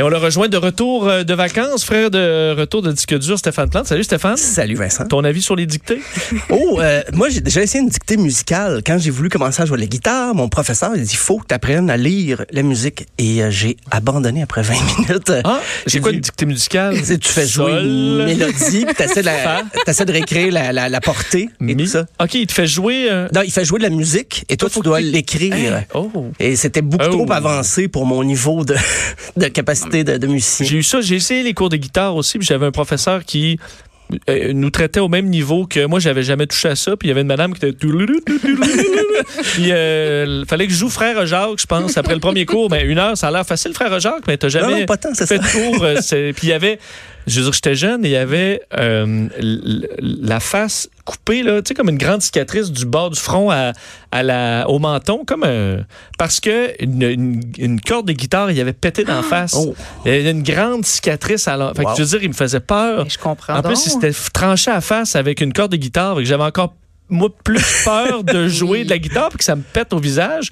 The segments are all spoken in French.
Et on le rejoint de retour euh, de vacances, frère de retour de disque dur, Stéphane Plante. Salut Stéphane. Salut Vincent. Ton avis sur les dictées? Oh, euh, moi j'ai déjà essayé une dictée musicale. Quand j'ai voulu commencer à jouer la guitare, mon professeur il dit faut que tu apprennes à lire la musique. Et euh, j'ai abandonné après 20 minutes. Ah, J'ai quoi une dictée musicale? Tu fais jouer Sol. une mélodie, puis t'essaies de, la- t'essaies de réécrire la, la, la portée et Mi? tout ça. OK, il te fait jouer... euh, Non, il fait jouer de la musique et toi, tu dois tu- l'écrire. Oh. Et c'était beaucoup Oh. trop avancé pour mon niveau de, de capacité de. J'ai eu ça, j'ai essayé les cours de guitare aussi, puis j'avais un professeur qui euh, nous traitait au même niveau que moi, j'avais jamais touché à ça, puis il y avait une madame qui était... puis euh, fallait que je joue Frère Jacques, je pense, après le premier cours. Ben, une heure, ça a l'air facile, Frère Jacques, mais t'as jamais non, pas tant, c'est fait ça. de cours. euh, puis il y avait... Je veux dire, j'étais jeune et il y avait euh, la face coupée, là, tu sais, comme une grande cicatrice du bord du front à, à la, au menton, comme euh, parce que une, une- une corde de guitare, il avait pété dans la face. Oh. Il y avait une grande cicatrice. Alors, fait que je veux dire, il me faisait peur. Mais je comprends En donc. plus, il s'était tranché à la face avec une corde de guitare. fait que j'avais encore moi plus peur de jouer de la guitare puis que ça me pète au visage.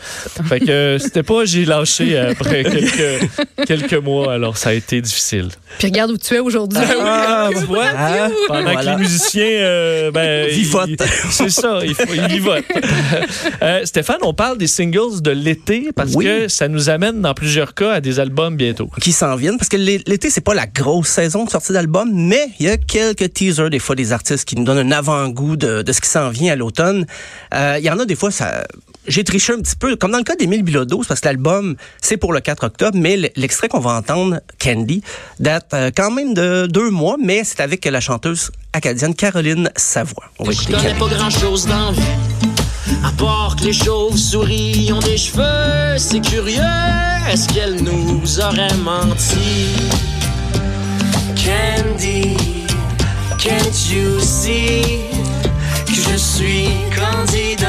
Fait que euh, c'était pas j'ai lâché après quelques quelques mois alors ça a été difficile. Puis regarde où tu es aujourd'hui. Ah, tu vois, Ah, pendant voilà. que les musiciens euh, ben, Vivotent. C'est ça, il ils vivotent. Euh, Stéphane, on parle des singles de l'été parce Oui. que ça nous amène dans plusieurs cas à des albums bientôt. qui s'en viennent parce que l'é- l'été c'est pas la grosse saison de sortie d'album mais il y a quelques teasers des fois des artistes qui nous donnent un avant-goût de, de ce qui s'en vient à l'automne Euh, il y en a des fois ça j'ai triché un petit peu comme dans le cas d'Émile Bilodeau parce que l'album c'est pour le 4 octobre mais l'extrait qu'on va entendre Candy date euh, quand même de deux mois mais c'est avec la chanteuse acadienne Caroline Savoie on va Je connais Candy. pas grand chose dans vie. À part que les chauves-souris ont des cheveux, c'est curieux. Est-ce qu'elle nous aurait menti? Candy, can't you see? Que je suis candide?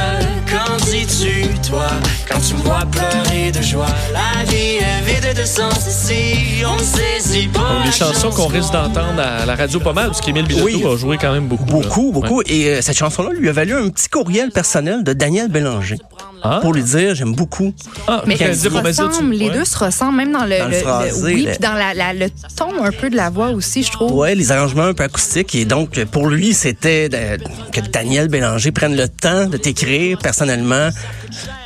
Qu'en dis-tu, toi, quand tu me vois pleurer de joie? La vie est vide de sens ici, on ne saisit pas. Donc, les chansons qu'on risque d'entendre à la radio pas mal, parce qu'Émile Bilodeau Oui. a joué quand même beaucoup. là. Beaucoup, beaucoup. Ouais. Et euh, cette chanson-là lui a valu un petit courriel personnel de Daniel Bélanger Ah, pour lui dire j'aime beaucoup ah, Mais ils se ressemblent, les deux se ressemblent, même dans le, Dans le le- phrasé, oui, le- puis dans la, la- le ton un peu de la voix aussi, je trouve. Ouais, les arrangements un peu acoustiques. Et donc, pour lui, c'était que Daniel Bélanger prenne le temps de t'écrire personnellement.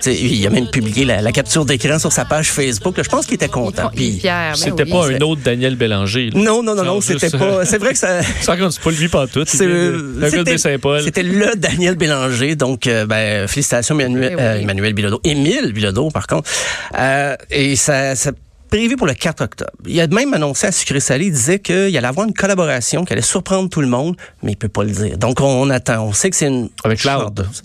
Il a même publié la, la capture d'écran sur sa page Facebook. là. Je pense qu'il était content. Puis- ben C'était oui. pas un autre Daniel Bélanger. là. non, non, non, non, Non, c'était pas. C'est vrai que ça. Ça raconte pas lui pas tout. C'était le Daniel Bélanger. Donc, euh, ben, félicitations, Emmanuel, oui. euh, Emmanuel Bilodeau. Émile Bilodeau, par contre. Euh, et ça. ça prévu pour le 4 octobre. Il a même annoncé à Sucré Salé, il disait qu'il allait avoir une collaboration qui allait surprendre tout le monde, mais il peut pas le dire. Donc on, on attend. On sait que c'est une Avec Loud. chanteuse.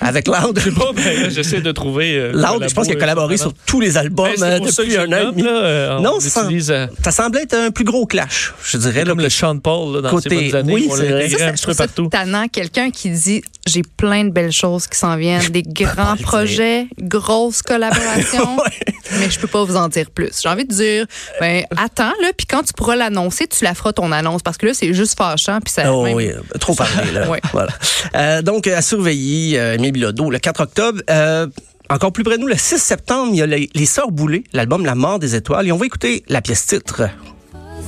Avec Loud. Je sais pas, mais là, j'essaie de trouver. euh, Loud, je pense qu'il a collaboré euh, sur tous les albums Ben, c'est euh, pour depuis un an et là, euh, on Non, ça, utilise, euh, ça semblait être un plus gros clash, je dirais. là. comme le Sean Paul là, dans Côté- ses bonnes années. oui, on c'est Ça, un ça, petit je peu partout. tannant. Quelqu'un qui dit j'ai plein de belles choses qui s'en viennent, des grands projets, grosses collaborations, mais je peux pas vous en dire plus. J'ai envie de dire, ben attends là, puis quand tu pourras l'annoncer, tu la feras ton annonce parce que là c'est juste fâchant puis ça. Oh même- oui, trop parlé, là. Ouais. Voilà. Euh, donc, à surveiller, euh, Bilodeau, le 4 octobre. Euh, encore plus près de nous, le 6 septembre, il y a les, les Sœurs Boulay, l'album La mort des étoiles. Et on va écouter la pièce titre.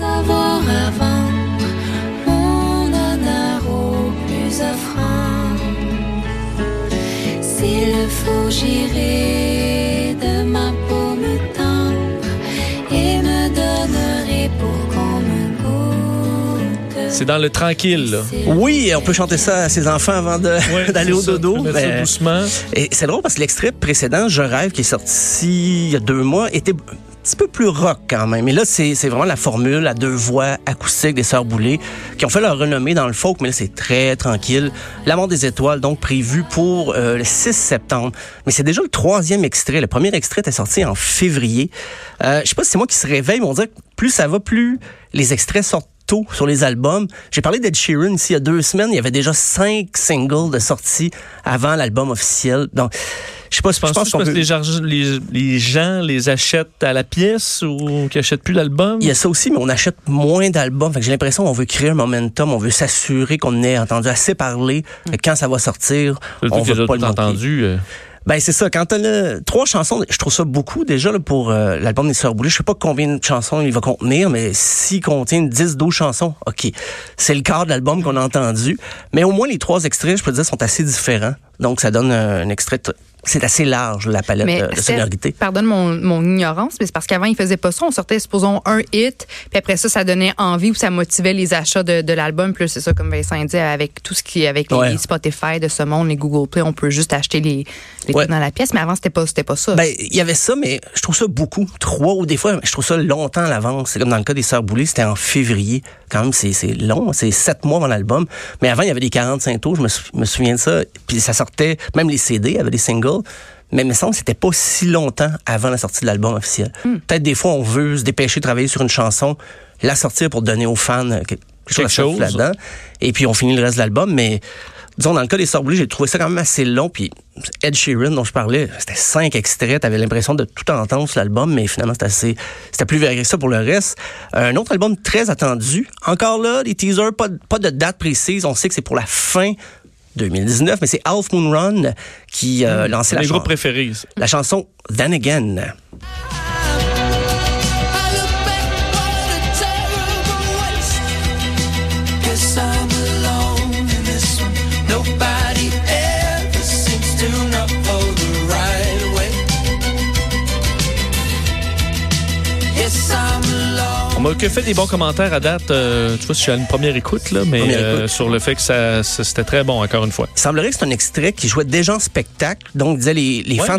avoir à vendre mon honneur au plus offrant. S'il le faut, j'irai C'est dans le tranquille. Là. Oui, on peut chanter ça à ses enfants avant Ouais, d'aller c'est au ça, dodo. mettre ça mais- doucement. Et c'est drôle parce que l'extrait précédent, Je rêve, qui est sorti il y a deux mois, était un petit peu plus rock quand même. Et là, c'est c'est vraiment la formule à deux voix acoustiques des Sœurs Boulay qui ont fait leur renommée dans le folk, mais là, c'est très tranquille. L'amour des étoiles, donc prévu pour euh, le 6 septembre. Mais c'est déjà le troisième extrait. Le premier extrait était sorti en février. Euh, je sais pas si c'est moi qui se réveille, mais on dirait que plus ça va, plus les extraits sortent tôt sur les albums. J'ai parlé d'Ed Sheeran ici il y a deux semaines. Il y avait déjà cinq singles de sortie avant l'album officiel. Donc, je sais pas, je Penses-tu pense que peut... les, gens- les, les gens les achètent à la pièce ou qu'ils achètent plus d'albums? Il y a ça aussi, mais on achète moins d'albums. J'ai l'impression qu'on veut créer un momentum, on veut s'assurer qu'on ait entendu assez parler. Que quand ça va sortir, Surtout on veut pas le entendu. euh, Ben c'est ça. Quand t'as trois chansons, je trouve ça beaucoup déjà pour euh, l'album des Sœurs Boulay. Je sais pas combien de chansons il va contenir, mais s'il contient 10, 12 chansons, ok, c'est le quart de l'album qu'on a entendu. Mais au moins les trois extraits, je peux dire, sont assez différents. Donc ça donne un extrait. C'est assez large la palette Mais euh, de Steph, sonorité. pardonne mon, mon ignorance, mais c'est parce qu'avant, ils faisaient pas ça. On sortait, supposons, un hit, puis après ça, ça donnait envie ou ça motivait les achats de, de l'album. Plus c'est ça, comme Vincent dit, avec tout ce qui est avec les, Ouais. Spotify de ce monde, les Google Play, on peut juste acheter les, les Ouais. dans la pièce. Mais avant, c'était pas, c'était pas ça. Ben, il y avait ça, mais je trouve ça beaucoup. Trois ou des fois, je trouve ça longtemps à l'avance. C'est comme dans le cas des Sœurs Boulay, c'était en février. Quand même, c'est c'est long. C'est sept mois avant l'album. Mais avant, il y avait des 45 tours. Je me, sou- me souviens de ça. Puis ça sortait, même les CD, il y avait des singles. Mais il me semble que c'était pas si longtemps avant la sortie de l'album officiel. Peut-être des fois, on veut se dépêcher de travailler sur une chanson, la sortir pour donner aux fans quelque chose, chose. là-dedans. Et puis, on finit le reste de l'album. Mais disons, dans le cas des Sœurs j'ai trouvé ça quand même assez long. Puis Ed Sheeran, dont je parlais, c'était cinq extraits. T'avais l'impression de tout entendre sur l'album, mais finalement, c'était assez, c'était plus varié que ça pour le reste. Un autre album très attendu. Encore là, les teasers, pas, de- pas de date précise. On sait que c'est pour la fin 2019, mais c'est Half Moon Run qui euh, lançait la, Mes chan- groupes préférés. la chanson Then Again. M'a que fait des bons commentaires à date. euh, tu vois, si je suis à une première écoute, là, mais Première euh, sur le fait que ça, ça- c'était très bon, encore une fois. Il semblerait que c'est un extrait qui jouait déjà en spectacle. Donc, disait les, les Ouais, fans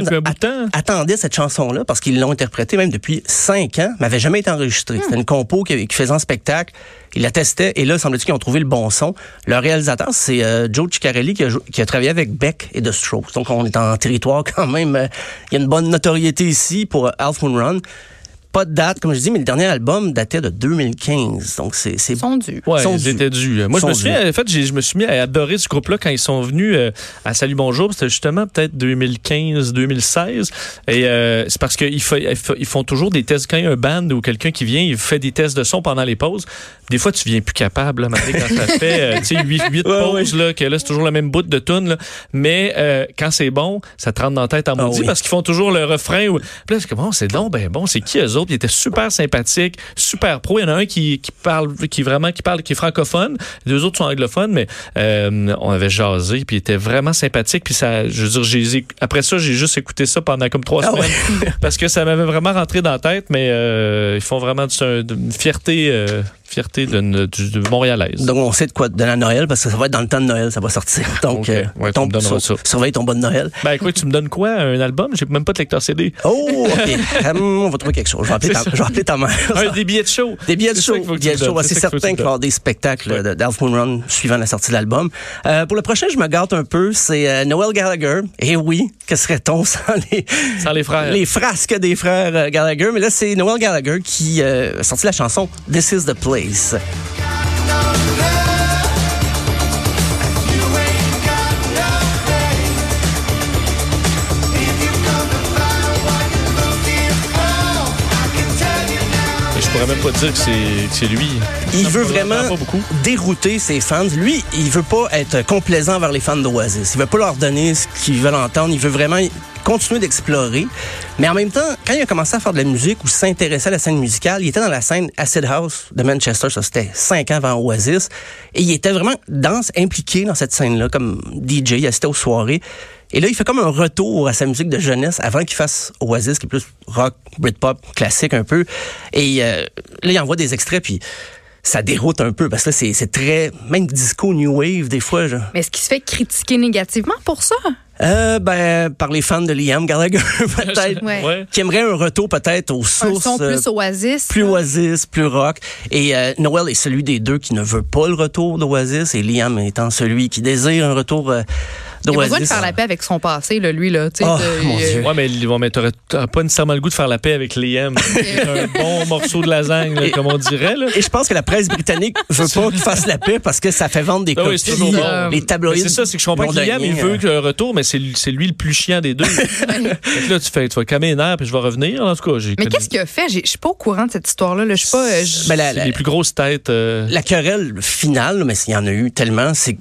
attendaient cette chanson-là parce qu'ils l'ont interprétée même depuis cinq ans, mais n'avait jamais été enregistrée. C'était une compo qui, qui faisait en spectacle. Ils la testaient et là, semble-t-il qu'ils ont trouvé le bon son. Le réalisateur, c'est euh, Joe Ciccarelli qui a, jou- qui a travaillé avec Beck et The Strokes. Donc, on est en territoire quand même. euh, Il y a une bonne notoriété ici pour Half Moon Run. Pas de date, comme je dis, mais le dernier album datait de 2015. Donc, c'est... c'est Ils sont dus. Ouais, Sont ils dus. étaient dus. Moi, je me souviens, dus. en fait, je me suis mis à adorer ce groupe-là quand ils sont venus euh, à Salut Bonjour. C'était justement peut-être 2015-2016. Et euh, c'est parce qu'ils ils font toujours des tests. Quand il y a un band ou quelqu'un qui vient, il fait des tests de son pendant les pauses. Des fois, tu viens plus capable, là, Marie, quand ça fait euh, tu sais, 8, huit Ouais, pauses, là, que là, c'est toujours le même bout de tune. là. Mais euh, quand c'est bon, ça te rentre dans la tête en Ah maudit oui. parce qu'ils font toujours le refrain. Ou... Puis là, c'est comme, oh, c'est donc ben bon, c'est qui eux autres? Ils étaient super sympathiques, super pro. Il y en a un qui, qui parle, qui vraiment, qui parle, qui est francophone. Les deux autres sont anglophones, mais euh, on avait jasé, puis il était vraiment sympathique. Puis ça, je veux dire, après ça, j'ai juste écouté ça pendant comme trois Ah semaines parce que ça m'avait vraiment rentré dans la tête. Mais euh, ils font vraiment d'une fierté, euh, fierté de, de, de montréalaise. Donc, on sait de quoi donner à Noël parce que ça va être dans le temps de Noël, ça va sortir. Donc, Ok. euh, Ouais, tu ton- me sur- ça. surveille ton bon Noël. Ben écoute, tu me donnes quoi? Un album? J'ai même pas de lecteur CD. Oh, OK. Hum, on va trouver quelque chose. Je vais appeler ta, je vais appeler ta mère. Un, des billets de show. Des billets de show. tu de. C'est certain tu qu'il va y avoir des spectacles de d'Alf Moon Run suivant la sortie de l'album. Euh, pour le prochain, je me gâte un peu. C'est euh, Noel Gallagher. Et oui, que serait-on sans les, Sans les frères. les frasques des frères euh, Gallagher? Mais là, c'est Noel Gallagher qui euh, a sorti la chanson This is the Place. Je pourrais même pas dire que c'est que c'est lui. Il Ça veut vraiment dérouter ses fans. Lui, il veut pas être complaisant vers les fans d'Oasis. Il veut pas leur donner ce qu'ils veulent entendre. Il veut vraiment continuer d'explorer. Mais en même temps, quand il a commencé à faire de la musique ou s'intéresser à la scène musicale, il était dans la scène Acid House de Manchester. Ça, c'était cinq ans avant Oasis. Et il était vraiment dans, impliqué dans cette scène-là, comme DJ. Il assistait aux soirées. Et là, il fait comme un retour à sa musique de jeunesse avant qu'il fasse Oasis, qui est plus rock, Britpop, classique un peu. Et euh, là, il envoie des extraits, puis ça déroute un peu, parce que là, c'est très, même disco New Wave, des fois. Genre. Mais est-ce qu'il se fait critiquer négativement pour ça? Euh, ben, par les fans de Liam Gallagher, peut-être. Ouais. Qui aimerait un retour peut-être aux Un sources. son euh, plus oasis. plus Oasis, plus rock. Et euh, Noel est celui des deux qui ne veut pas le retour d'Oasis, et Liam étant celui qui désire un retour euh, Il a besoin de faire la paix avec son passé, là, lui. Là, tu sais, Oh, mon il- Dieu. Ouais, mais, ouais, mais t'aurais pas nécessairement le goût de faire la paix avec Liam. C'est un bon morceau de lasagne, là, comme on dirait. Là. Et je pense que la presse britannique veut pas qu'il fasse la paix parce que ça fait vendre des Ah oui, copies. c'est toujours bon. Les tabloïds. C'est ça, c'est que je comprends que Liam, il veut que le retour, mais c'est lui- c'est lui le plus chiant des deux. Là, tu fais, tu vas calmer les nerfs, puis je vais revenir. En tout cas, j'ai Mais qu'est-ce qu'il a fait? Je suis pas au courant de cette histoire-là. là. Je suis pas. euh, Ben, la- les plus grosses têtes. euh, La querelle finale, mais il y en a eu tellement, c'est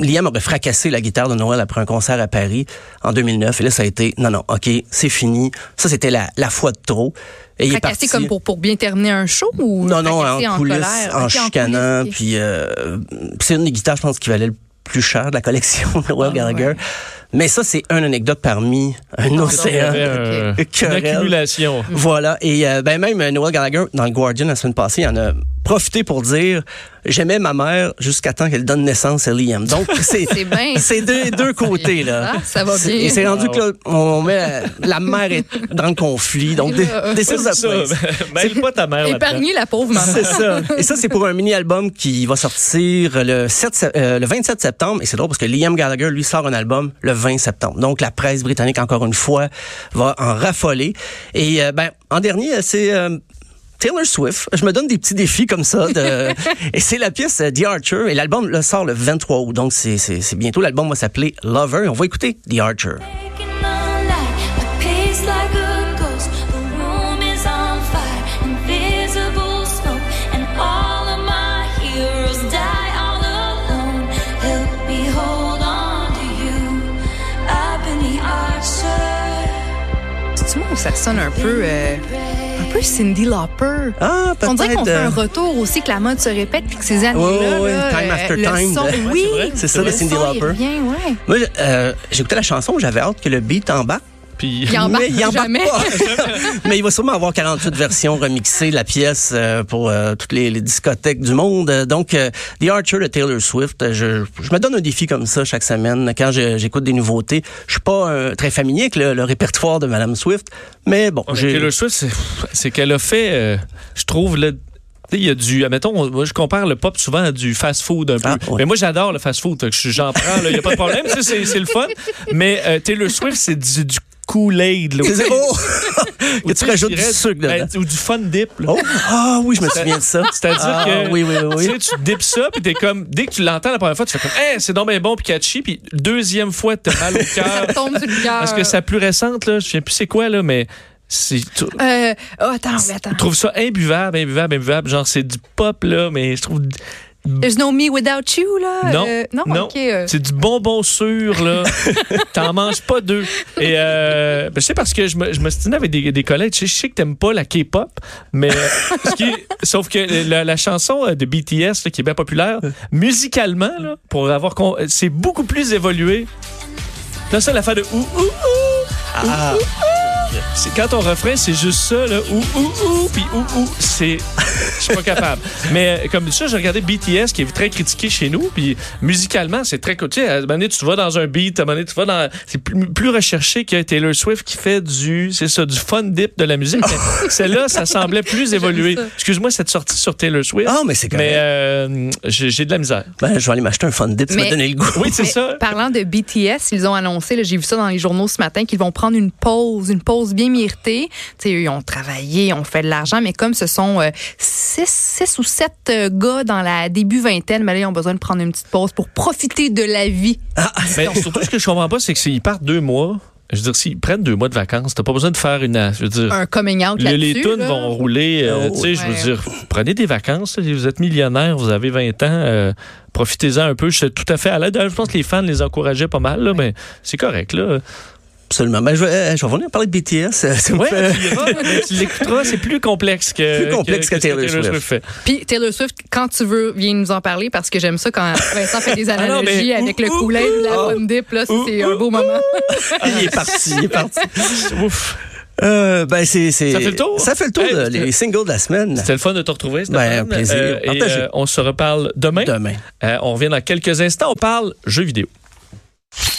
Liam aurait fracassé la guitare de Noël après un concert à Paris en 2009. Et là, ça a été, non, non, OK, c'est fini. Ça, c'était la, la fois de trop. Et il est Fracassé parti. comme pour, pour bien terminer un show ou Non, non, fracassé en coulisses, colère? en chicanant. Puis euh, c'est une des guitares, je pense, qui valait le plus cher de la collection de Noel Ah, Gallagher. ouais. Mais ça, c'est une anecdote parmi un océan. une Querelle. accumulation. Voilà. Et euh, ben même euh, Noel Gallagher, dans le Guardian la semaine passée, il en a profité pour dire J'aimais ma mère jusqu'à temps qu'elle donne naissance à Liam. Donc, c'est C'est bien. c'est deux, deux côtés, là. Ah, ça va bien. Et c'est rendu que là, on met euh, la mère est dans le conflit. Donc, ça. place. Mêle pas ta mère. Épargner la pauvre maman. C'est ça. Et ça, c'est pour un mini-album qui va sortir le, 7, sept- euh, le 27 septembre. Et c'est drôle parce que Liam Gallagher, lui, sort un album le 20 septembre. Donc, la presse britannique, encore une fois, va en raffoler. Et, euh, ben, en dernier, euh, c'est... euh, Taylor Swift, je me donne des petits défis comme ça. De... et c'est la pièce euh, The Archer. Et l'album le sort le 23 août. Donc, c'est bientôt. L'album va s'appeler Lover. On va écouter The Archer. Ça sonne un peu, euh, un peu Cindy Lauper. Ah, On dirait qu'on fait euh, un retour aussi, que la mode se répète, puis que ces années-là, Ouais, ouais, là, time euh, after time. son, oui, c'est ça, de le il Lauper. revient, ouais. Moi, euh, j'écoutais la chanson, j'avais hâte que le beat embarque. Puis Il embarque Mais il jamais. Mais il va sûrement avoir 48 versions remixées de la pièce euh, pour euh, toutes les, les discothèques du monde. Donc, euh, The Archer de Taylor Swift, je, je me donne un défi comme ça chaque semaine quand j'écoute des nouveautés. Je suis pas euh, très familier avec le, le répertoire de Madame Swift, mais bon, mais. Taylor Swift, c'est- qu'elle a fait, je trouve, sais, il y a du, admettons, on- moi je compare le pop souvent à du fast-food un peu. Ah, ouais. Mais moi j'adore le fast-food, j'en prends, il n'y a pas de problème, c'est c'est le fun. Mais euh, Taylor Swift, c'est du, du Kool-Aid. Oh! Ou que tu rajoutes du sucre ben, dedans. ou du fun dip. là. Oh! Ah oui, je me souviens de ça. C'est-à-dire Ah, que oui, oui, oui. tu sais, tu dips ça, puis t'es comme, dès que tu l'entends la première fois, tu fais comme, hey, c'est donc bien bon, puis catchy, puis deuxième fois, t'as mal au Ça cœur. tombe sur le cœur. Parce que sa plus récente, là, je sais plus c'est quoi, là, mais c'est. tu- Euh, oh, attends, attends. Je trouve ça imbuvable, imbuvable, imbuvable. Genre, c'est du pop, là, mais je trouve. There's no me without you, là? Non, Euh, non, non. ok. euh, C'est du bonbon sûr, là. T'en manges pas deux. Et euh, ben, je sais parce que je me, je me stinais avec des, des collègues. Je sais, je sais que t'aimes pas la K-pop, mais euh, ce qui est- sauf que la, la chanson de BTS là, qui est bien populaire, musicalement, là, pour avoir con- c'est beaucoup plus évolué. Là, ça, l'affaire de ouh, ouh, ouh. Ah, C'est quand ton refrain, c'est juste ça, là, ouh, ouh, ouh, puis ouh, ouh, c'est... Je suis pas capable. Mais euh, comme ça, j'ai regardé BTS, qui est très critiqué chez nous, puis musicalement, c'est très... Tu sais, à un moment donné, tu vas dans un beat, à un moment donné, tu vas dans... C'est plus, plus recherché que Taylor Swift qui fait du... C'est ça, du fun dip de la musique. Celle-là, ça semblait plus évolué. Excuse-moi, cette sortie sur Taylor Swift. Ah, mais c'est correct. mais euh, j'ai de la misère. Ben, je vais aller m'acheter un fun dip, ça Mais- m'a donné le goût. Oui, c'est ça. Parlant de BTS, ils ont annoncé, là, j'ai vu ça dans les journaux ce matin, qu'ils vont prendre une pause, une pause bien méritée. Tu sais, eux, ils ont travaillé, ils ont fait de l'argent, mais comme ce sont euh, six, six ou sept euh, gars dans la début vingtaine, ben là, ils ont besoin de prendre une petite pause pour profiter de la vie. Mais surtout, ce que je comprends pas, c'est que s'ils partent deux mois... Je veux dire, s'ils prennent deux mois de vacances, t'as pas besoin de faire une... Je veux dire, Un coming out Le- là-dessus. les tunes là. vont rouler. euh, Oh, tu sais, je veux dire, prenez des vacances. vous êtes millionnaire, vous avez 20 ans. euh, Profitez-en un peu. Je suis tout à fait à l'aide. Je pense que les fans les encourageaient pas mal, là, mais c'est correct. Là. Absolument. Ben, je, vais, euh, je vais revenir parler de BTS. ça me Ouais, fait- tu l'écouteras. C'est plus complexe que, Plus complexe que Taylor Swift. Puis Taylor Swift, quand tu veux, viens nous en parler parce que j'aime ça quand Vincent fait des Ah non, analogies avec ouh, le Kool-Aid ou la ouh. Fun Dip. Là, c'est un beau moment. il est parti, il est parti. Ouf. Euh, ben, c'est, c'est- Ça fait le tour? Ça fait le tour Hey, de les singles de la semaine. C'était le fun de te retrouver. Ben, un plaisir. Euh, et Partagez. euh, on se reparle demain. Demain. Euh, on revient dans quelques instants. On parle jeux vidéo.